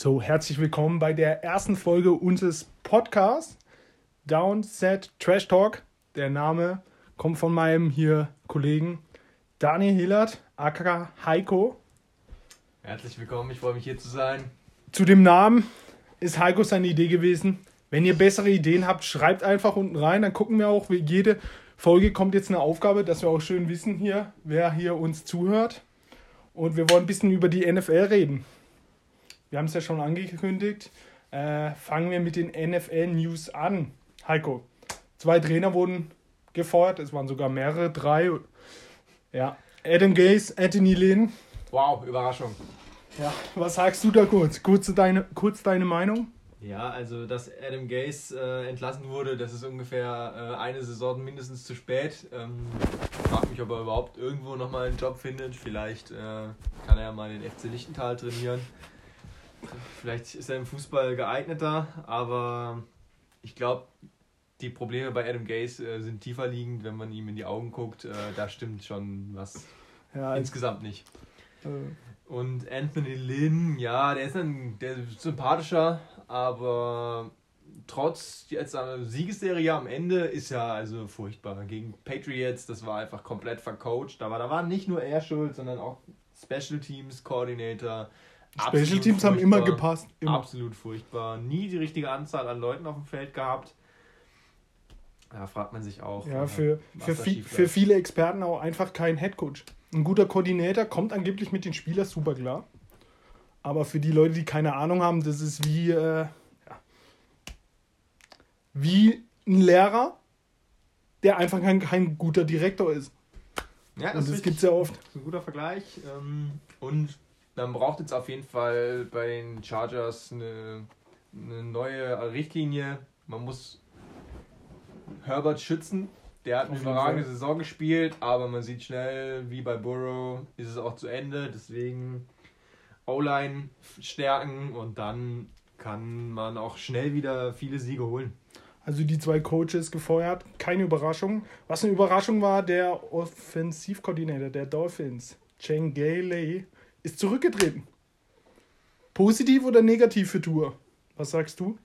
So, herzlich willkommen bei der ersten Folge unseres Podcasts Downset Trash Talk. Der Name kommt von meinem hier Kollegen Daniel Hillert, aka Heiko. Herzlich willkommen, ich freue mich hier zu sein. Zu dem Namen ist Heiko seine Idee gewesen. Wenn ihr bessere Ideen habt, schreibt einfach unten rein. Dann gucken wir auch, wie jede Folge kommt jetzt eine Aufgabe, dass wir auch schön wissen hier, wer hier uns zuhört. Und wir wollen ein bisschen über die NFL reden. Wir haben es ja schon angekündigt. Äh, fangen wir mit den NFL-News an. Heiko, zwei Trainer wurden gefeuert. Es waren sogar mehrere, drei. Ja, Adam Gaze, Anthony Lynn. Wow, Überraschung. Ja, was sagst du da kurz? Kurz deine, kurz deine Meinung? Ja, also dass Adam Gase äh, entlassen wurde, das ist ungefähr äh, eine Saison mindestens zu spät. Ähm, frag mich, ob er überhaupt irgendwo nochmal einen Job findet. Vielleicht äh, kann er ja mal den FC Lichtenthal trainieren. Vielleicht ist er im Fußball geeigneter, aber ich glaube, die Probleme bei Adam Gase äh, sind tiefer liegend, wenn man ihm in die Augen guckt. Äh, da stimmt schon was ja, insgesamt nicht. Äh. Und Anthony Lynn, ja, der ist ein der ist sympathischer, aber trotz jetzt einer Siegesserie am Ende ist ja also furchtbar. Gegen Patriots, das war einfach komplett vercoacht. Aber da war nicht nur er schuld, sondern auch Special Teams Coordinator. Special Teams haben immer gepasst. Immer. Absolut furchtbar. Nie die richtige Anzahl an Leuten auf dem Feld gehabt. Da fragt man sich auch. Ja, für, für, viel, für viele Experten auch einfach kein Headcoach. Ein guter Koordinator kommt angeblich mit den Spielern super klar. Aber für die Leute, die keine Ahnung haben, das ist wie, äh, ja, wie ein Lehrer, der einfach kein, kein guter Direktor ist. Ja, das, das gibt es ja oft. Das ist ein guter Vergleich. Ähm, und dann braucht jetzt auf jeden Fall bei den Chargers eine, eine neue Richtlinie. Man muss Herbert schützen. Der hat eine überragende Saison gespielt, aber man sieht schnell, wie bei Burrow ist es auch zu Ende. Deswegen O-Line stärken und dann kann man auch schnell wieder viele Siege holen. Also die zwei Coaches gefeuert, keine Überraschung. Was eine Überraschung war, der Offensivkoordinator der Dolphins, Cheng Gailey, ist zurückgetreten. Positiv oder negativ für Tour? Was sagst du?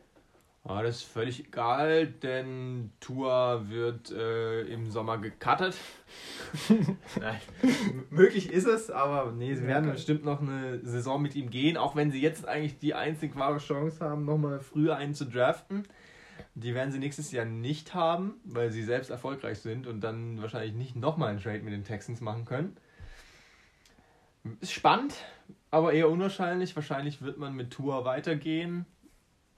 Ah, das ist völlig egal, denn Tour wird äh, im Sommer gecuttet. Nein, möglich ist es, aber nee, sie werden bestimmt noch eine Saison mit ihm gehen, auch wenn sie jetzt eigentlich die einzig wahre Chance haben, nochmal früher einen zu draften. Die werden sie nächstes Jahr nicht haben, weil sie selbst erfolgreich sind und dann wahrscheinlich nicht nochmal einen Trade mit den Texans machen können. Ist spannend, aber eher unwahrscheinlich. Wahrscheinlich wird man mit Tour weitergehen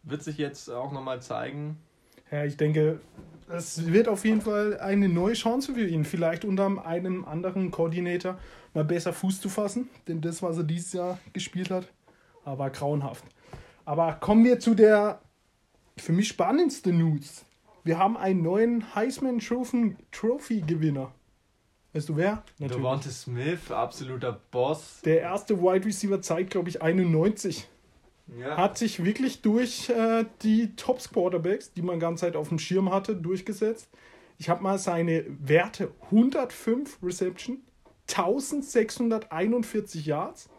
wird sich jetzt auch nochmal zeigen. Ja, ich denke, es wird auf jeden Fall eine neue Chance für ihn, vielleicht unter einem anderen Koordinator mal besser Fuß zu fassen, denn das, was er dieses Jahr gespielt hat, war grauenhaft. Aber kommen wir zu der für mich spannendsten News. Wir haben einen neuen Heisman Trophy Gewinner. Weißt du wer? Natürlich. Devonta Smith, absoluter Boss. Der erste Wide Receiver zeigt, glaube ich, 91. Ja. Hat sich wirklich durch äh, die Tops Quarterbacks, die man ganze Zeit auf dem Schirm hatte, durchgesetzt. Ich habe mal seine Werte 105 Reception, 1641 Yards.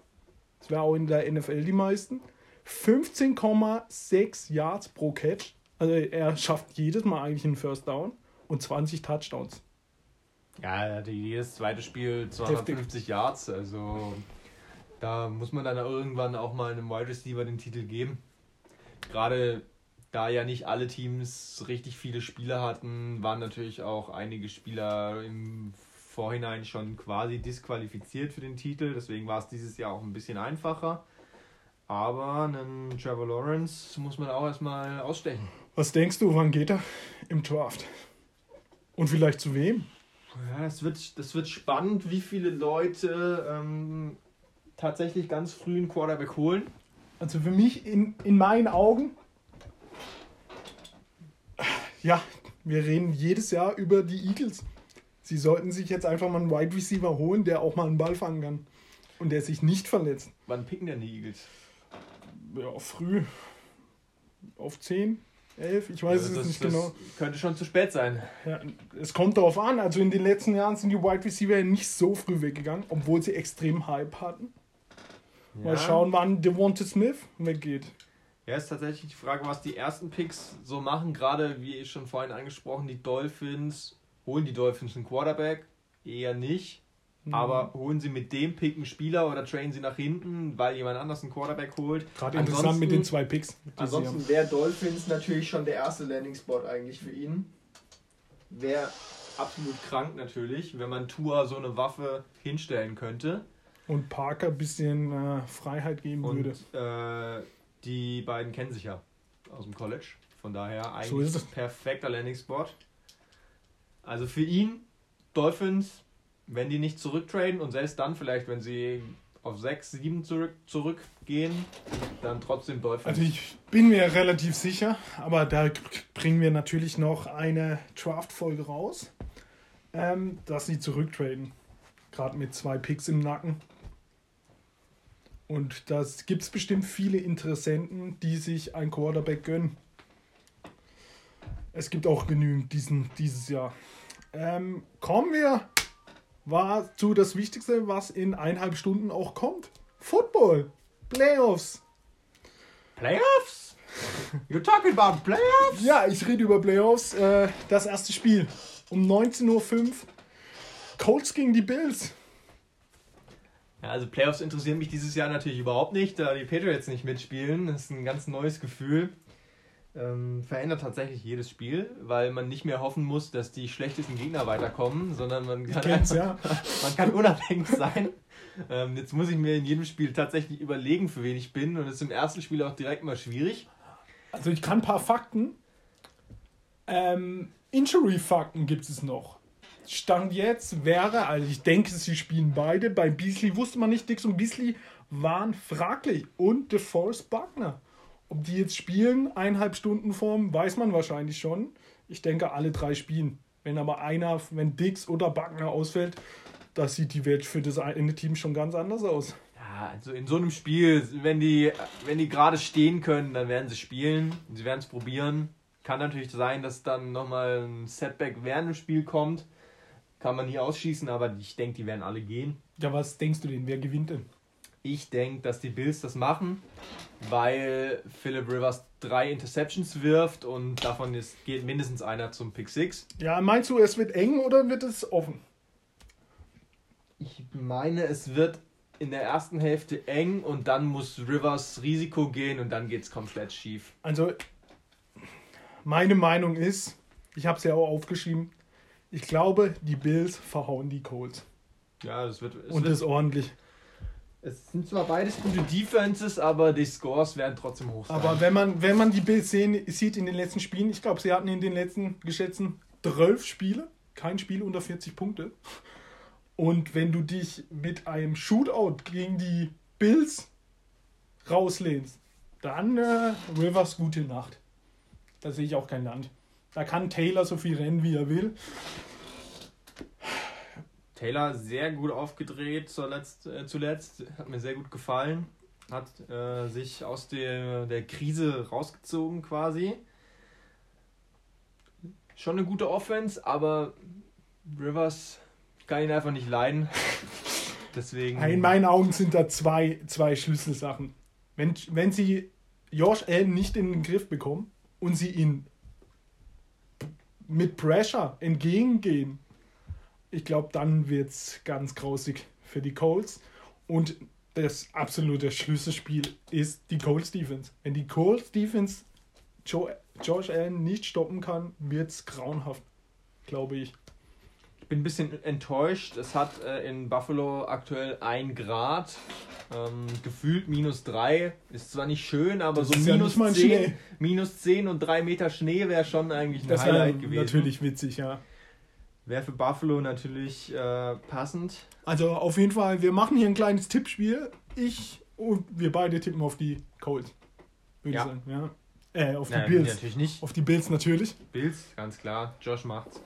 Das wäre auch in der NFL die meisten. 15,6 Yards pro Catch. Also er schafft jedes Mal eigentlich einen First Down und 20 Touchdowns. Ja, jedes zweite Spiel 250 Heftig. Yards. Also da muss man dann irgendwann auch mal einem Wide Receiver den Titel geben. Gerade da ja nicht alle Teams richtig viele Spieler hatten, waren natürlich auch einige Spieler im Vorhinein schon quasi disqualifiziert für den Titel. Deswegen war es dieses Jahr auch ein bisschen einfacher. Aber einen Trevor Lawrence muss man auch erstmal ausstechen. Was denkst du, wann geht er im Draft? Und vielleicht zu wem? Ja, das wird, das wird spannend, wie viele Leute ähm, tatsächlich ganz früh einen Quarterback holen. Also für mich in, in meinen Augen, ja, wir reden jedes Jahr über die Eagles. Sie sollten sich jetzt einfach mal einen Wide Receiver holen, der auch mal einen Ball fangen kann. Und der sich nicht verletzt. Wann picken denn die Eagles? Ja, früh. Auf 10, 11, ich weiß also es nicht genau. Könnte schon zu spät sein. Ja, es kommt darauf an. Also in den letzten Jahren sind die Wide Receiver nicht so früh weggegangen, obwohl sie extrem Hype hatten. Mal schauen, wann Devonta Smith weggeht. Ja, ist tatsächlich die Frage, was die ersten Picks so machen. Gerade, wie ich schon vorhin angesprochen, die Dolphins. Holen die Dolphins einen Quarterback? Eher nicht. Mhm. Aber holen sie mit dem Pick einen Spieler oder trainen sie nach hinten, weil jemand anders einen Quarterback holt? Gerade interessant mit den zwei Picks. Ansonsten wäre Dolphins natürlich schon der erste Landing-Spot eigentlich für ihn. Wäre absolut krank natürlich, wenn man Tua so eine Waffe hinstellen könnte. Und Parker ein bisschen äh, Freiheit geben Und würde. äh, die beiden kennen sich ja aus dem College. Von daher eigentlich So ist es. perfekter Landing-Spot. Also für ihn, Dolphins, wenn die nicht zurücktraden und selbst dann vielleicht, wenn sie auf 6, 7 zurück, zurückgehen, dann trotzdem Dolphins. Also ich bin mir relativ sicher, aber da bringen wir natürlich noch eine Draft-Folge raus, ähm, dass sie zurücktraden. Gerade mit zwei Picks im Nacken. Und das gibt es bestimmt viele Interessenten, die sich ein Quarterback gönnen. Es gibt auch genügend diesen, dieses Jahr. Ähm, kommen wir war zu das Wichtigste, was in eineinhalb Stunden auch kommt. Football. Playoffs. Playoffs? You're talking about Playoffs? Ja, ich rede über Playoffs. Äh, das erste Spiel um 19.05 Uhr. Colts gegen die Bills. Ja, also Playoffs interessieren mich dieses Jahr natürlich überhaupt nicht, da die Patriots nicht mitspielen. Das ist ein ganz neues Gefühl. Ähm, verändert tatsächlich jedes Spiel, weil man nicht mehr hoffen muss, dass die schlechtesten Gegner weiterkommen, sondern man kann, einfach, ja. man kann unabhängig sein. Ähm, jetzt muss ich mir in jedem Spiel tatsächlich überlegen, für wen ich bin. Und es ist im ersten Spiel auch direkt mal schwierig. Also ich kann ein paar Fakten. Ähm, Injury-Fakten gibt es noch. Stand jetzt wäre, also ich denke, sie spielen beide. Bei Beasley wusste man nicht, Dix und Beasley waren fraglich. Und DeForest Buckner. Ob die jetzt spielen, eineinhalb Stunden Form, weiß man wahrscheinlich schon. Ich denke, alle drei spielen. Wenn aber einer, wenn Dix oder Buckner ausfällt, da sieht die Welt für das eine Team schon ganz anders aus. Ja, also in so einem Spiel, wenn die, wenn die gerade stehen können, dann werden sie spielen. Sie werden es probieren. Kann natürlich sein, dass dann nochmal ein Setback während dem Spiel kommt. Kann man nie ausschießen, aber ich denke, die werden alle gehen. Ja, was denkst du denn? Wer gewinnt denn? Ich denke, dass die Bills das machen, weil Philip Rivers drei Interceptions wirft und davon ist, geht mindestens einer zum Pick 6. Ja, meinst du, es wird eng oder wird es offen? Ich meine, es wird in der ersten Hälfte eng und dann muss Rivers Risiko gehen und dann geht es komplett schief. Also, meine Meinung ist, ich habe es ja auch aufgeschrieben, ich glaube, die Bills verhauen die Colts. Ja, das wird. Es, Und wird, das ordentlich. Es sind zwar beides gute Defenses, aber die Scores werden trotzdem hoch sein. Aber wenn man, wenn man die Bills sehen, sieht in den letzten Spielen, ich glaube, sie hatten in den letzten geschätzten 12 Spiele, kein Spiel unter 40 Punkte. Und wenn du dich mit einem Shootout gegen die Bills rauslehnst, dann äh, Rivers gute Nacht. Da sehe ich auch kein Land. Da kann Taylor so viel rennen, wie er will. Taylor sehr gut aufgedreht zuletzt, äh, zuletzt. Hat mir sehr gut gefallen. Hat äh, sich aus der, der Krise rausgezogen quasi. Schon eine gute Offense, aber Rivers kann ihn einfach nicht leiden. Deswegen. In meinen Augen sind da zwei, zwei Schlüsselsachen. Wenn, wenn sie Josh Allen nicht in den Griff bekommen und sie ihn mit Pressure entgegengehen, ich glaube, dann wird es ganz grausig für die Colts. Und das absolute Schlüsselspiel ist die Colts Defense. Wenn die Colts Defense Joe, Josh Allen nicht stoppen kann, wird es grauenhaft, glaube ich. Ich bin ein bisschen enttäuscht. Es hat äh, in Buffalo aktuell 1 Grad. Ähm, gefühlt minus 3. Ist zwar nicht schön, aber Das so ja minus, ein 10, Schnee. minus 10 und 3 Meter Schnee wäre schon eigentlich ein Das Highlight gewesen. natürlich witzig, ja. Wäre für Buffalo natürlich äh, passend. Also auf jeden Fall, wir machen hier ein kleines Tippspiel. Ich und wir beide tippen auf die Colts. Würde Ja. ich sagen, ja. Äh, auf die Nein, Bills. natürlich nicht. Auf die Bills natürlich. Bills, ganz klar. Josh macht's.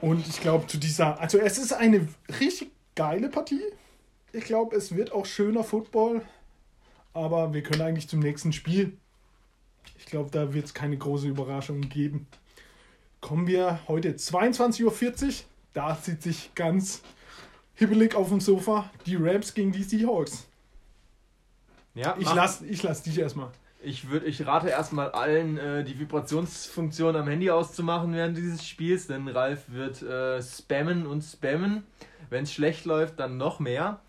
Und ich glaube, zu dieser. Also, es ist eine richtig geile Partie. Ich glaube, es wird auch schöner Football. Aber wir können eigentlich zum nächsten Spiel. Ich glaube, da wird es keine große Überraschung geben. Kommen wir heute 22.40 Uhr. Da sitze ich ganz hibbelig auf dem Sofa. Die Rams gegen die Seahawks. Ja, Ich mach- lass, ich lass dich erstmal. Ich, würd, ich rate erstmal allen, äh, die Vibrationsfunktion am Handy auszumachen während dieses Spiels, denn Ralf wird äh, spammen und spammen. Wenn es schlecht läuft, dann noch mehr.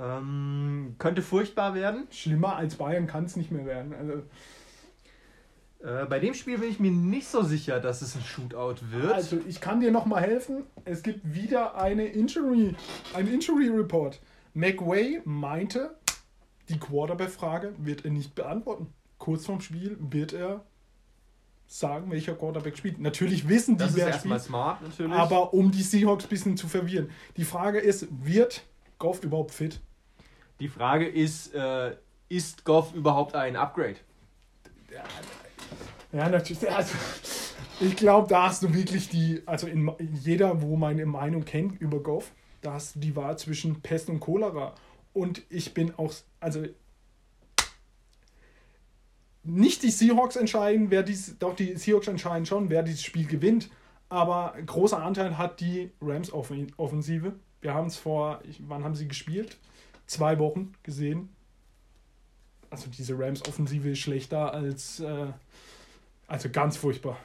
Ähm, könnte furchtbar werden. Schlimmer als Bayern kann es nicht mehr werden. Also, Äh, bei dem Spiel bin ich mir nicht so sicher, dass es ein Shootout wird. also ich kann dir noch mal helfen. Es gibt wieder eine Injury, ein Injury Report. McWay meinte, die Quarterback-Frage wird er nicht beantworten. Kurz vorm Spiel wird er sagen, welcher Quarterback spielt. Natürlich wissen die, das ist wer spielt, smart natürlich. aber um die Seahawks ein bisschen zu verwirren. Die Frage ist, wird Goff überhaupt fit? die Frage ist, äh, ist Goff überhaupt ein Upgrade? Ja, natürlich. Also, ich glaube, da hast du wirklich die, also in, jeder, wo meine Meinung kennt über Goff, da hast du die Wahl zwischen Pest und Cholera. Und ich bin auch, also nicht die Seahawks entscheiden, wer dies, doch die Seahawks entscheiden schon, wer dieses Spiel gewinnt. Aber großer Anteil hat die Rams Offen- Offensive. Wir haben es vor, wann haben sie gespielt? Zwei Wochen gesehen. Also diese Rams Offensive ist schlechter als, äh, also ganz furchtbar.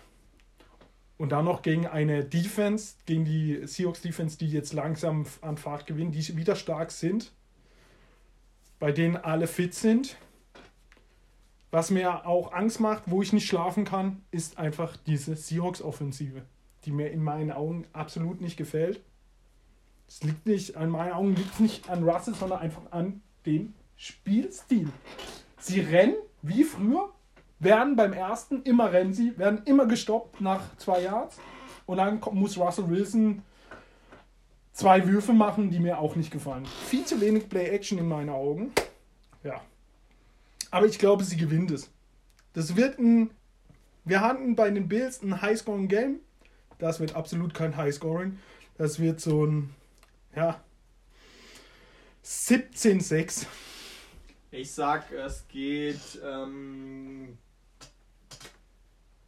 Und dann noch gegen eine Defense, gegen die Seahawks Defense, die jetzt langsam an Fahrt gewinnen, die wieder stark sind, bei denen alle fit sind. Was mir auch Angst macht, wo ich nicht schlafen kann, ist einfach diese Seahawks-Offensive, die mir in meinen Augen absolut nicht gefällt. Es liegt nicht, an meinen Augen liegt es nicht an Russell, sondern einfach an dem Spielstil. Sie rennen wie früher, werden beim ersten, immer rennen sie, werden immer gestoppt nach zwei Yards und dann muss Russell Wilson zwei Würfe machen, die mir auch nicht gefallen. Viel zu wenig Play-Action in meinen Augen. Ja. Aber ich glaube, sie gewinnt es. Das wird ein. Wir hatten bei den Bills ein High-Scoring-Game. Das wird absolut kein High-Scoring. Das wird so ein. Ja. 17-6. Ich sag, es geht ähm,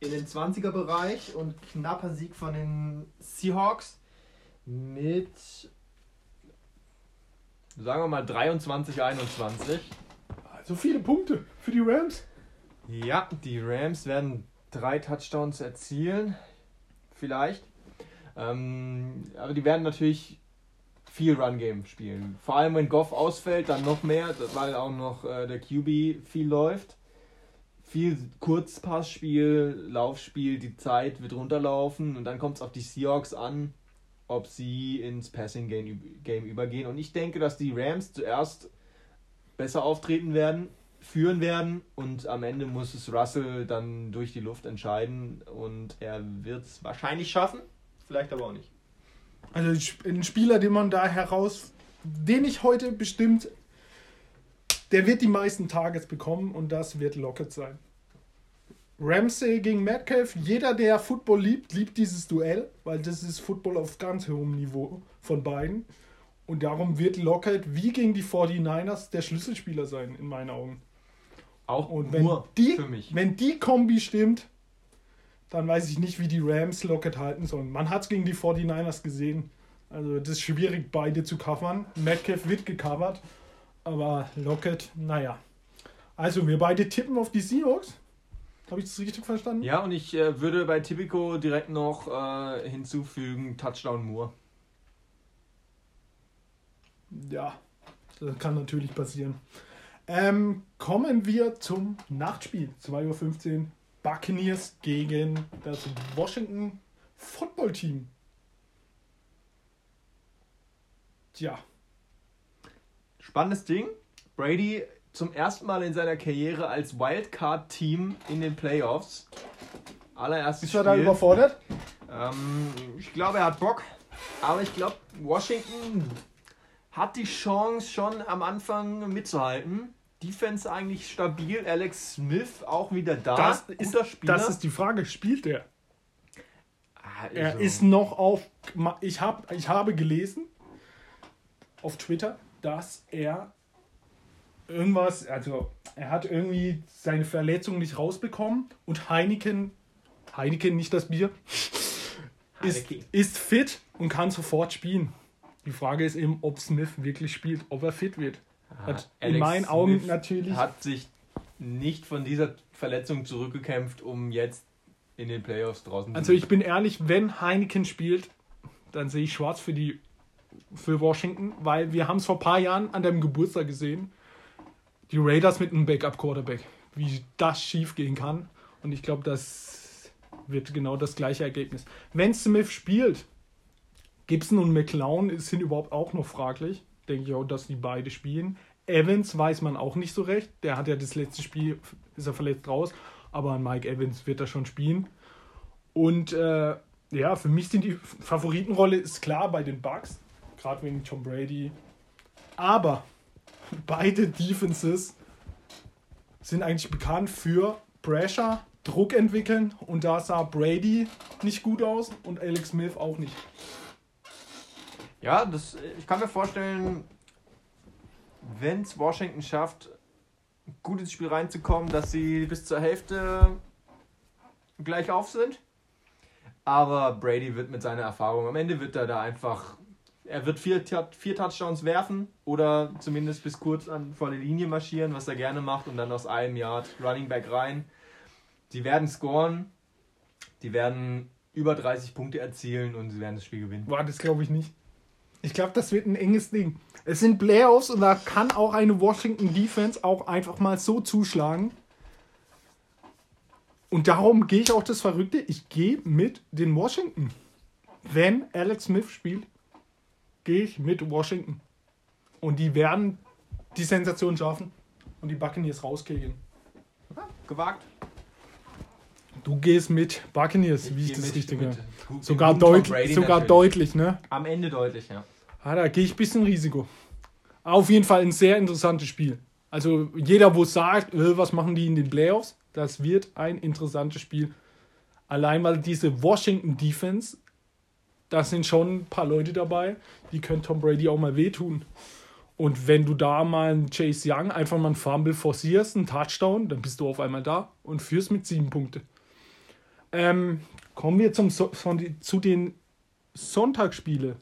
in den 20er-Bereich und knapper Sieg von den Seahawks mit, sagen wir mal, 23, 21. Also viele Punkte für die Rams. Ja, die Rams werden drei Touchdowns erzielen. Vielleicht. Ähm, aber die werden natürlich viel Run-Game spielen. Vor allem, wenn Goff ausfällt, dann noch mehr, weil auch noch äh, der QB viel läuft. Viel Kurzpassspiel, Laufspiel, die Zeit wird runterlaufen und dann kommt es auf die Seahawks an, ob sie ins Passing-Game Game übergehen. Und ich denke, dass die Rams zuerst besser auftreten werden, führen werden und am Ende muss es Russell dann durch die Luft entscheiden und er wird es wahrscheinlich schaffen, vielleicht aber auch nicht. Also ein Spieler, den man da heraus, den ich heute bestimmt, der wird die meisten Targets bekommen und das wird Lockett sein. Ramsey gegen Metcalf, jeder, der Football liebt, liebt dieses Duell, weil das ist Football auf ganz hohem Niveau von beiden. Und darum wird Lockett wie gegen die 49ers der Schlüsselspieler sein, in meinen Augen. Auch Und wenn nur die, für mich. wenn die Kombi stimmt, dann weiß ich nicht, wie die Rams Lockett halten sollen. Man hat es gegen die 49ers gesehen. Also das ist schwierig, beide zu covern. Metcalf wird gecovert, aber Lockett, naja. Also wir beide tippen auf die Seahawks. Habe ich das richtig verstanden? Ja, und ich äh, würde bei Tipico direkt noch äh, hinzufügen Touchdown Moore. Ja, das kann natürlich passieren. Ähm, kommen wir zum Nachtspiel. 2.15 Uhr. Buccaneers gegen das Washington Football Team. Tja, Spannendes Ding. Brady zum ersten Mal in seiner Karriere als Wildcard-Team in den Playoffs. Allererstes ist er da überfordert? Ähm, ich glaube, er hat Bock. Aber ich glaube, Washington hat die Chance schon am Anfang mitzuhalten. Defense eigentlich stabil. Alex Smith auch wieder da. Das ist, Guter Spieler. das ist die Frage. Spielt er? Ah, Er also, ist noch auf. Ich, hab, ich habe gelesen auf Twitter, dass er irgendwas, also er hat irgendwie seine Verletzung nicht rausbekommen und Heineken, Heineken, nicht das Bier, ist, ist fit und kann sofort spielen. Die Frage ist eben, ob Smith wirklich spielt, ob er fit wird. Hat in meinen Augen Smith natürlich. Hat sich nicht von dieser Verletzung zurückgekämpft, um jetzt in den Playoffs draußen Also ich bin ehrlich, wenn Heineken spielt, dann sehe ich schwarz für die für Washington, weil wir haben es vor ein paar Jahren an deinem Geburtstag gesehen. Die Raiders mit einem Backup-Quarterback. Wie das schief gehen kann. Und ich glaube, das wird genau das gleiche Ergebnis. Wenn Smith spielt, Gibson und McClown sind überhaupt auch noch fraglich. Denke ich auch, dass die beide spielen. Evans weiß man auch nicht so recht. Der hat ja das letzte Spiel, ist er verletzt raus. Aber Mike Evans wird er schon spielen. Und äh, ja, für mich sind die Favoritenrolle ist klar bei den Bucks. Gerade wegen Tom Brady. Aber beide Defenses sind eigentlich bekannt für Pressure, Druck entwickeln. Und da sah Brady nicht gut aus und Alex Smith auch nicht. Ja, das, ich kann mir vorstellen, wenn es Washington schafft, gut ins Spiel reinzukommen, dass sie bis zur Hälfte gleich auf sind. Aber Brady wird mit seiner Erfahrung, am Ende wird er da einfach, er wird vier, vier Touchdowns werfen oder zumindest bis kurz an vor der Linie marschieren, was er gerne macht und dann aus einem Yard Running Back rein. Die werden scoren, die werden über 30 Punkte erzielen und sie werden das Spiel gewinnen. War das glaube ich nicht. Ich glaube, das wird ein enges Ding. Es sind Playoffs und da kann auch eine Washington Defense auch einfach mal so zuschlagen. Und darum gehe ich auch das Verrückte. Ich gehe mit den Washington. Wenn Alex Smith spielt, gehe ich mit Washington. Und die werden die Sensation schaffen und die Buccaneers rauskriegen. Gewagt. Du gehst mit Buccaneers, wie ich das mit- richtig mit- Sogar, mit Tom deut Brady sogar natürlich. deutlich, ne? Am Ende deutlich, ja. Ah, da gehe ich ein bisschen Risiko. Auf jeden Fall ein sehr interessantes Spiel. Also jeder, wo sagt, äh, was machen die in den Playoffs, das wird ein interessantes Spiel. Allein weil diese Washington Defense, da sind schon ein paar Leute dabei, die können Tom Brady auch mal wehtun. Und wenn du da mal einen Chase Young einfach mal einen Fumble forcierst, einen Touchdown, dann bist du auf einmal da und führst mit sieben Punkte. Ähm, kommen wir zum so zu den Sonntagsspiele.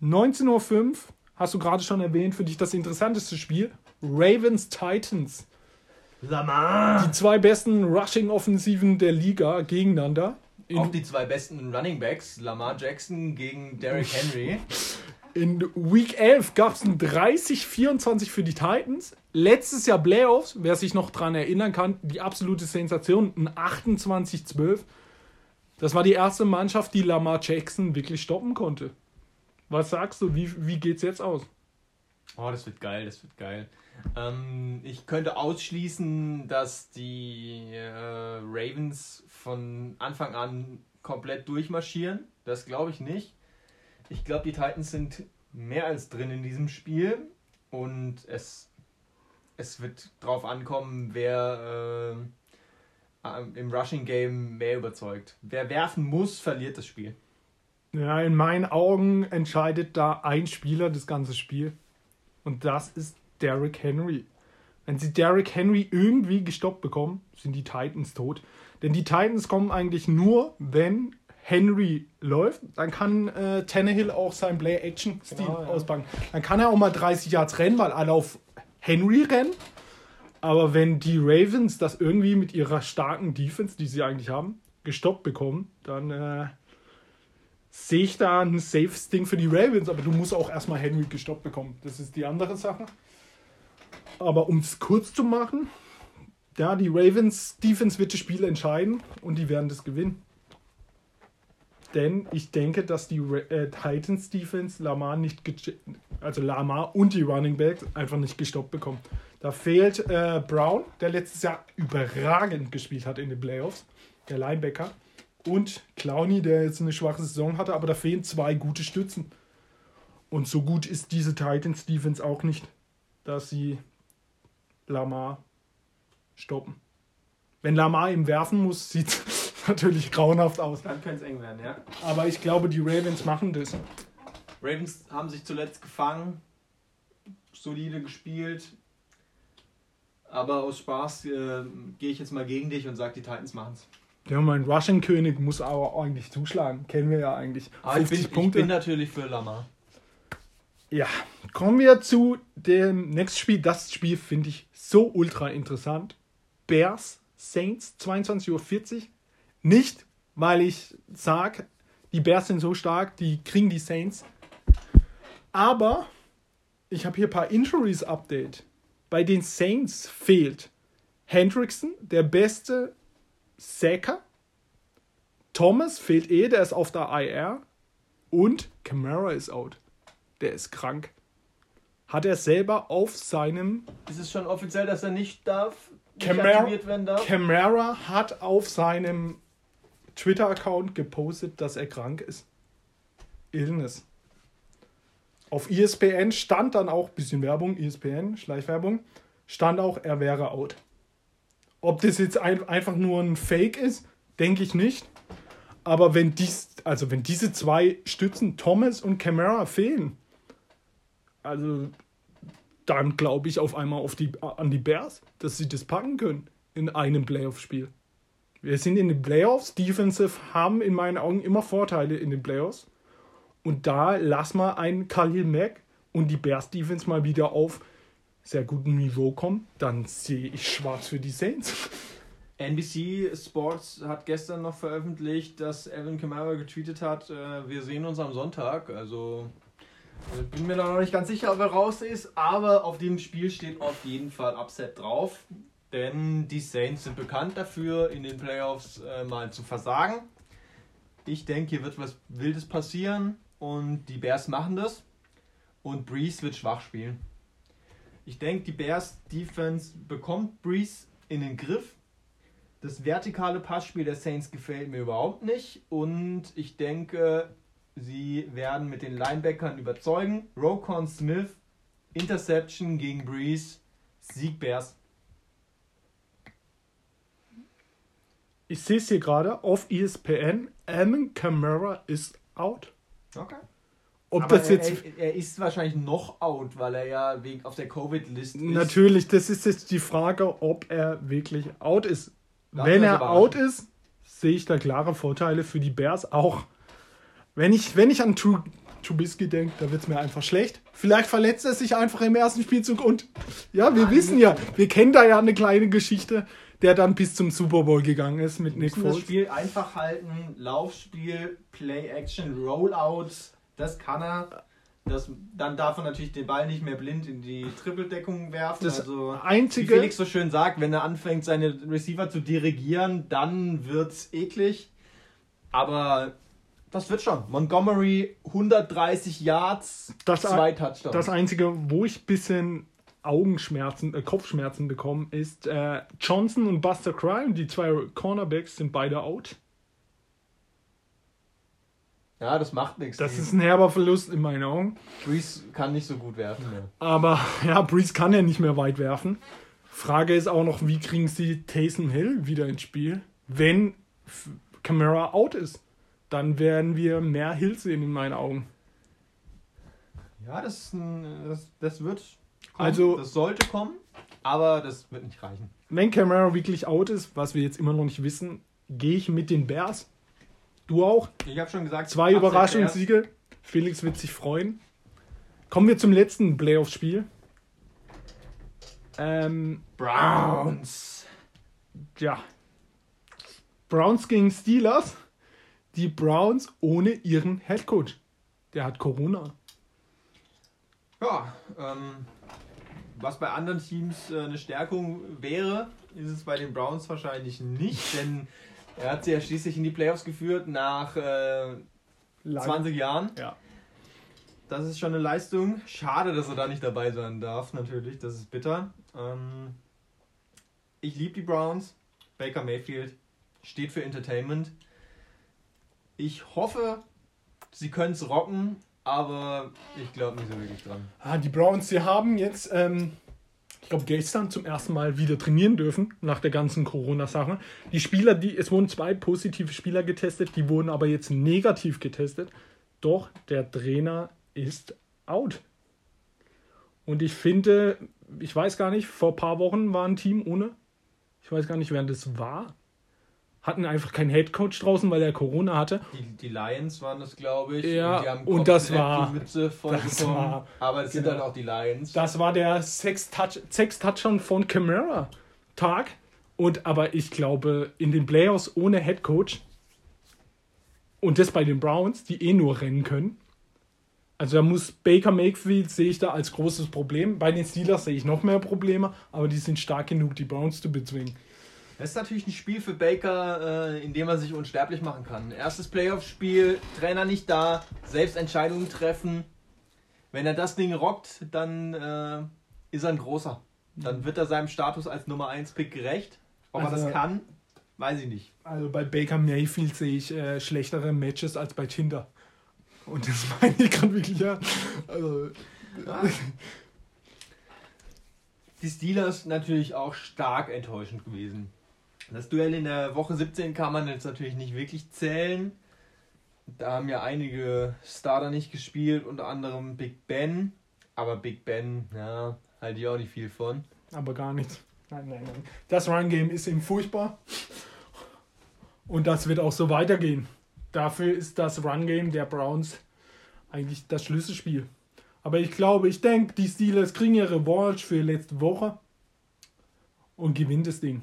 19.05 Uhr, hast du gerade schon erwähnt, für dich das interessanteste Spiel. Ravens Titans. Lamar! Die zwei besten Rushing-Offensiven der Liga gegeneinander. Auch die zwei besten Running Backs, Lamar Jackson gegen Derrick Henry. in Week 11 gab es ein 30-24 für die Titans. Letztes Jahr Playoffs, wer sich noch dran erinnern kann, die absolute Sensation, ein 28-12. Das war die erste Mannschaft, die Lamar Jackson wirklich stoppen konnte. Was sagst du, wie, wie geht's jetzt aus? Oh, das wird geil, das wird geil. Ähm, ich könnte ausschließen, dass die äh, Ravens von Anfang an komplett durchmarschieren. Das glaube ich nicht. Ich glaube, die Titans sind mehr als drin in diesem Spiel und es, es wird drauf ankommen, wer äh, im Rushing Game mehr überzeugt. Wer werfen muss, verliert das Spiel. Ja, in meinen Augen entscheidet da ein Spieler das ganze Spiel. Und das ist Derrick Henry. Wenn sie Derrick Henry irgendwie gestoppt bekommen, sind die Titans tot. Denn die Titans kommen eigentlich nur, wenn Henry läuft. Dann kann äh, Tannehill auch seinen Play-Action-Stil Genau, ja. auspacken. Dann kann er auch mal 30 Yards rennen, weil alle auf Henry rennen. Aber wenn die Ravens das irgendwie mit ihrer starken Defense, die sie eigentlich haben, gestoppt bekommen, dann äh, sehe ich da ein safes Ding für die Ravens, aber du musst auch erstmal Henry gestoppt bekommen. Das ist die andere Sache. Aber um es kurz zu machen, ja, die Ravens Defense wird das Spiel entscheiden und die werden das gewinnen. Denn ich denke, dass die äh, Titans Defense Lamar nicht, also Lamar und die Running Backs einfach nicht gestoppt bekommen. Da fehlt äh, Brown, der letztes Jahr überragend gespielt hat in den Playoffs, der Linebacker. Und Clowney, der jetzt eine schwache Saison hatte, aber da fehlen zwei gute Stützen. Und so gut ist diese Titans Defense auch nicht, dass sie Lamar stoppen. Wenn Lamar ihm werfen muss, sieht es natürlich grauenhaft aus. Dann könnte es eng werden, ja. Aber ich glaube, die Ravens machen das. Ravens haben sich zuletzt gefangen, solide gespielt. Aber aus Spaß äh, gehe ich jetzt mal gegen dich und sage, die Titans machen es. Ja, mein Rushing-König muss aber eigentlich zuschlagen. Kennen wir ja eigentlich. Aber ich 50 bin, ich bin natürlich für Lamar. Ja, kommen wir zu dem nächsten Spiel. Das Spiel finde ich so ultra interessant. Bears Saints, 22.40 Uhr. Nicht, weil ich sage, die Bears sind so stark, die kriegen die Saints. Aber ich habe hier ein paar Injuries Update. Bei den Saints fehlt Hendrickson, der beste Sacker. Thomas fehlt eh, der ist auf der IR. Und Camara ist out. Der ist krank. Hat er selber auf seinem. Ist es schon offiziell, dass er nicht darf? Camara, hat auf seinem Twitter-Account gepostet, dass er krank ist. Illness. Auf ESPN stand dann auch, bisschen Werbung, ESPN, Schleichwerbung, stand auch, er wäre out. Ob das jetzt ein, einfach nur ein Fake ist, denke ich nicht. Aber wenn dies, also wenn diese zwei Stützen, Thomas und Camara, fehlen, also dann glaube ich auf einmal auf die, an die Bears, dass sie das packen können in einem Playoff-Spiel. Wir sind in den Playoffs. Defensive haben in meinen Augen immer Vorteile in den Playoffs. Und da lass mal einen Khalil Mack und die Bears Defense mal wieder auf sehr gutem Niveau kommen, dann sehe ich schwarz für die Saints. NBC Sports hat gestern noch veröffentlicht, dass Evan Kamara getweetet hat, äh, wir sehen uns am Sonntag. Also ich bin mir da noch nicht ganz sicher, ob er raus ist, aber auf dem Spiel steht auf jeden Fall Upset drauf. Denn die Saints sind bekannt dafür, in den Playoffs äh, mal zu versagen. Ich denke, hier wird was Wildes passieren und die Bears machen das. Und Breeze wird schwach spielen. Ich denke, die Bears Defense bekommt Breeze in den Griff. Das vertikale Passspiel der Saints gefällt mir überhaupt nicht. Und ich denke, sie werden mit den Linebackern überzeugen. Rokon Smith, Interception gegen Breeze, Sieg Bears. Ich sehe es hier gerade auf ESPN. Alvin Kamara ist out. Okay. Ob Aber das jetzt. er, er ist wahrscheinlich noch out, weil er ja wegen auf der Covid-Liste ist. Natürlich, das ist jetzt die Frage, ob er wirklich out ist. Lassen Wenn er out ist, sehe ich da klare Vorteile für die Bears auch. Wenn ich, wenn ich an Tru- Trubisky denke, da wird es mir einfach schlecht. Vielleicht verletzt er sich einfach im ersten Spielzug und ja, wir wissen ja, wir kennen da ja eine kleine Geschichte, der dann bis zum Super Bowl gegangen ist mit Nick müssen das Foles. Spiel einfach halten. Laufspiel, Play-Action, Rollouts, das kann er. Das, dann darf er natürlich den Ball nicht mehr blind in die Trippeldeckung werfen. Das also, wie einzige, Felix so schön sagt, wenn er anfängt, seine Receiver zu dirigieren, dann wird's eklig. Aber das wird schon. Montgomery 130 Yards, Das- zwei Touchdowns. das einzige, wo ich ein bisschen Augenschmerzen, äh, Kopfschmerzen bekomme, ist äh, Johnson und Buster Crime. Die zwei Cornerbacks sind beide out. ja, das macht nichts. Das ist ein herber Verlust in meinen Augen. Breeze kann nicht so gut werfen. Mehr. Aber ja, Breeze kann ja nicht mehr weit werfen. Frage ist auch noch, wie kriegen sie Taysom Hill wieder ins Spiel, wenn Camara out ist? Dann werden wir mehr Hill sehen in meinen Augen. Ja, das, das, das wird kommen. Also- das sollte kommen, aber das wird nicht reichen. Wenn Camara wirklich out ist, was wir jetzt immer noch nicht wissen, gehe ich mit den Bears. Du auch? Ich habe schon gesagt, Zwei Überraschungssiege. Felix wird sich freuen. Kommen wir zum letzten Playoff-Spiel. Ähm. Browns. ja. Browns gegen Steelers. Die Browns ohne ihren Headcoach. Der hat Corona. Ja, ähm, was bei anderen Teams äh, eine Stärkung wäre, ist es bei den Browns wahrscheinlich nicht, denn er hat sie ja schließlich in die Playoffs geführt nach äh, Lange. 20 Jahren. Ja. Das ist schon eine Leistung. Schade, dass er da nicht dabei sein darf, natürlich. Das ist bitter. Ähm, ich liebe die Browns. Baker Mayfield steht für Entertainment. Ich hoffe, sie können es rocken, aber ich glaube nicht so wirklich dran. Ah, die Browns, sie haben jetzt, ähm, ich glaube, gestern zum ersten Mal wieder trainieren dürfen, nach der ganzen Corona-Sache. Die Spieler, die, es wurden zwei positive Spieler getestet, die wurden aber jetzt negativ getestet. Doch der Trainer ist out. Und ich finde, ich weiß gar nicht, vor ein paar Wochen war ein Team ohne, ich weiß gar nicht, wer das war. Hatten einfach keinen Headcoach draußen, weil er Corona hatte. Die, die Lions waren das, glaube ich. Ja, die haben und das war- die Mütze voll das war- aber es sind genau. halt auch die Lions. Das war der Sex-Touch- Sex-Touchdown von Camara Tag. Und aber ich glaube, in den Playoffs ohne Headcoach und das bei den Browns, die eh nur rennen können. Also da muss Baker Mayfield sehe ich da als großes Problem. Bei den Steelers sehe ich noch mehr Probleme, aber die sind stark genug, die Browns zu bezwingen. Das ist natürlich ein Spiel für Baker, äh, in dem er sich unsterblich machen kann. Erstes Playoff-Spiel, Trainer nicht da, selbst Entscheidungen treffen. Wenn er das Ding rockt, dann äh, ist er ein großer. Dann wird er seinem Status als Nummer 1 Pick gerecht. Ob er Also- das kann, weiß ich nicht. Also bei Baker Mayfield sehe ich äh, schlechtere Matches als bei Tinder. Und das meine ich gerade wirklich, ja. Also, Die Steelers natürlich auch stark enttäuschend gewesen. Das Duell in der Woche 17 kann man jetzt natürlich nicht wirklich zählen. Da haben ja einige Starter nicht gespielt, unter anderem Big Ben. Aber Big Ben, ja, halte ich auch nicht viel von. aber gar nichts. Nein, nein, nein. Das Run-Game ist ihm furchtbar. Und das wird auch so weitergehen. Dafür ist das Run-Game der Browns eigentlich das Schlüsselspiel. Aber ich glaube, ich denke, die Steelers kriegen ihre Revanche für letzte Woche und gewinnen das Ding.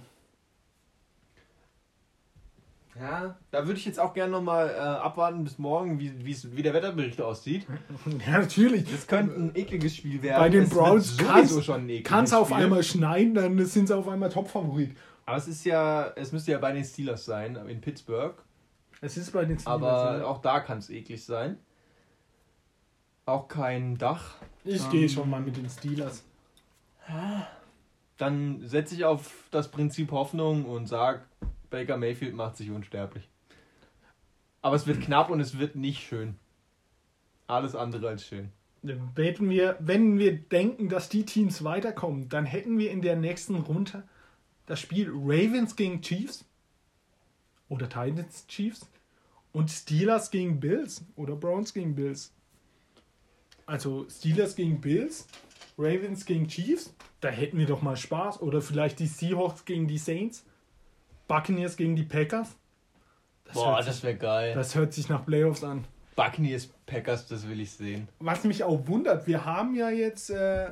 Ja, da würde ich jetzt auch gerne nochmal äh, abwarten bis morgen, wie, wie der Wetterbericht aussieht. Ja, natürlich. Das könnte ein ekliges Spiel werden. Bei den Es Browns Kann es auf einmal schneien, dann sind sie auf einmal Topfavorit. Aber es ist ja, es müsste ja bei den Steelers sein, in Pittsburgh. Es ist bei den Steelers. Aber ja. auch da kann es eklig sein. Auch kein Dach. ich ähm, gehe schon mal mit den Steelers. Dann setze ich auf das Prinzip Hoffnung und sage, Baker Mayfield macht sich unsterblich. Aber es wird knapp und es wird nicht schön. Alles andere als schön. Hätten wir, wenn wir denken, dass die Teams weiterkommen, dann hätten wir in der nächsten Runde das Spiel Ravens gegen Chiefs oder Titans Chiefs und Steelers gegen Bills oder Browns gegen Bills. Also Steelers gegen Bills, Ravens gegen Chiefs, da hätten wir doch mal Spaß. Oder vielleicht die Seahawks gegen die Saints, Buccaneers gegen die Packers. Das, Boah, hört, das sich, wäre geil. das hört sich nach Playoffs an. Buccaneers Packers, das will ich sehen. was mich auch wundert, wir haben ja jetzt äh,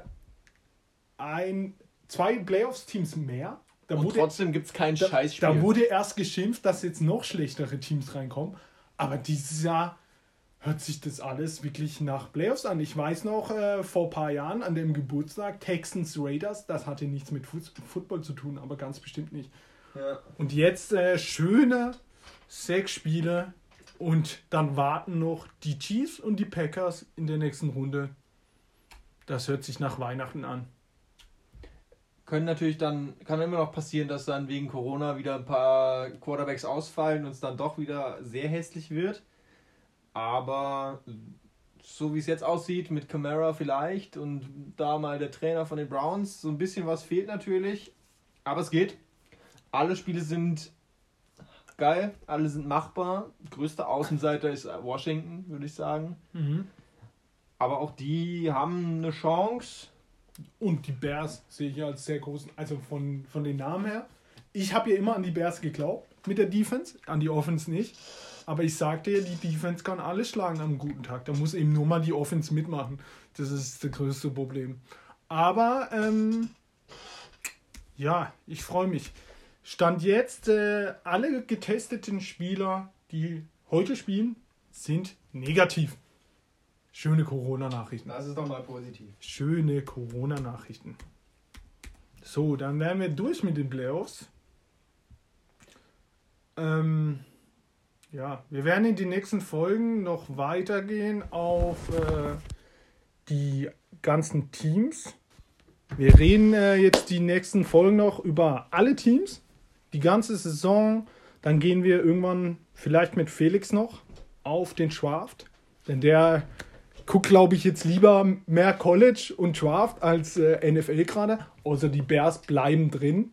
ein, zwei Playoffs-Teams mehr. Da Und wurde, trotzdem gibt es kein da, Scheißspiel. da wurde erst geschimpft, dass jetzt noch schlechtere Teams reinkommen. Aber dieses Jahr hört sich das alles wirklich nach Playoffs an. Ich weiß noch, äh, vor ein paar Jahren an dem Geburtstag Texans Raiders, das hatte nichts mit Fuß- Football zu tun, aber ganz bestimmt nicht. Ja. Und jetzt äh, schöne sechs Spiele und dann warten noch die Chiefs und die Packers in der nächsten Runde. Das hört sich nach Weihnachten an. Können natürlich dann, kann immer noch passieren, dass dann wegen Corona wieder ein paar Quarterbacks ausfallen und es dann doch wieder sehr hässlich wird. Aber so wie es jetzt aussieht, mit Camara vielleicht und da mal der Trainer von den Browns, so ein bisschen was fehlt natürlich. Aber es geht. Alle Spiele sind geil, alle sind machbar. Größter Außenseiter ist Washington, würde ich sagen. Aber auch die haben eine Chance. Und die Bears sehe ich als sehr großen, also von, von den Namen her. Ich habe ja immer an die Bears geglaubt mit der Defense, an die Offense nicht. Aber ich sagte ja, die Defense kann alles schlagen am guten Tag. Da muss eben nur mal die Offense mitmachen. Das ist das größte Problem. Aber ähm, ja, ich freue mich. Stand jetzt, äh, alle getesteten Spieler, die heute spielen, sind negativ. Schöne Corona-Nachrichten. Das ist doch mal positiv. Schöne Corona-Nachrichten. So, dann wären wir durch mit den Playoffs. Ähm, ja, wir werden in den nächsten Folgen noch weitergehen auf äh, die ganzen Teams. Wir reden äh, jetzt die nächsten Folgen noch über alle Teams, die ganze Saison. Dann gehen wir irgendwann vielleicht mit Felix noch auf den Schwaft, denn der guckt, glaube ich, jetzt lieber mehr College und Draft als äh, NFL gerade. Außer die Bears bleiben drin.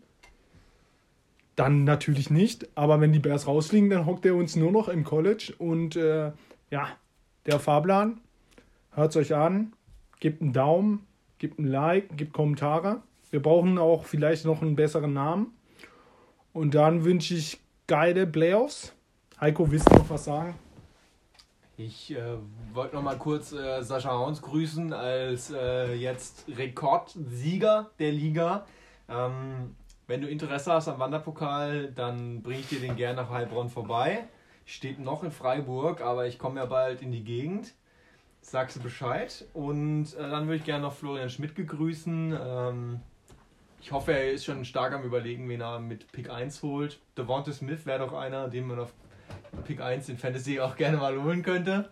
Dann natürlich nicht. Aber wenn die Bears rausfliegen, dann hockt er uns nur noch im College. Und äh, ja, der Fahrplan. Hört es euch an. Gebt einen Daumen, gebt ein Like, gebt Kommentare. Wir brauchen auch vielleicht noch einen besseren Namen. Und dann wünsche ich geile Playoffs. Heiko, willst du noch was sagen? Ich äh, wollte noch mal kurz äh, Sascha Hauns grüßen als äh, jetzt Rekordsieger der Liga. Ähm, wenn du Interesse hast am Wanderpokal, dann bringe ich dir den gerne nach Heilbronn vorbei. Steht noch in Freiburg, aber ich komme ja bald in die Gegend. Sagst du Bescheid. Und äh, dann würde ich gerne noch Florian Schmidt gegrüßen. Ähm, ich hoffe, er ist schon stark am Überlegen, wen er mit Pick 1 holt. Devonta Smith wäre doch einer, den man auf Pick 1 in Fantasy auch gerne mal holen könnte.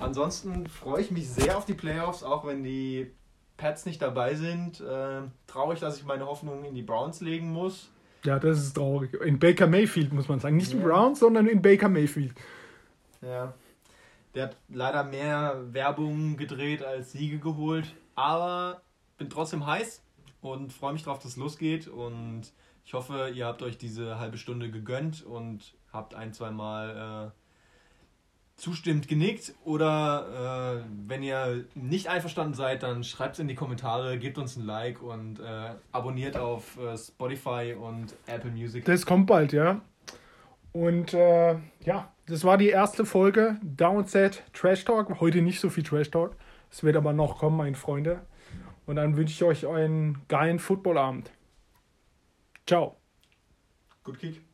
Ansonsten freue ich mich sehr auf die Playoffs, auch wenn die Pats nicht dabei sind. Äh, traurig, dass ich meine Hoffnung in die Browns legen muss. Ja, das ist traurig. In Baker Mayfield muss man sagen. Nicht in Ja. Browns, sondern in Baker Mayfield. Ja. Der hat leider mehr Werbung gedreht als Siege geholt. Aber bin trotzdem heiß und freue mich drauf, dass es losgeht. Und ich hoffe, ihr habt euch diese halbe Stunde gegönnt und habt ein, zwei Mal äh, zustimmt genickt. Oder äh, wenn ihr nicht einverstanden seid, dann schreibt es in die Kommentare, gebt uns ein Like und äh, abonniert auf äh, Spotify und Apple Music. Das kommt bald, ja. Und äh, ja, das war die erste Folge Downset Trash Talk. Heute nicht so viel Trash Talk. Es wird aber noch kommen, meine Freunde. Und dann wünsche ich euch einen geilen Footballabend. Ciao. Gut Kick.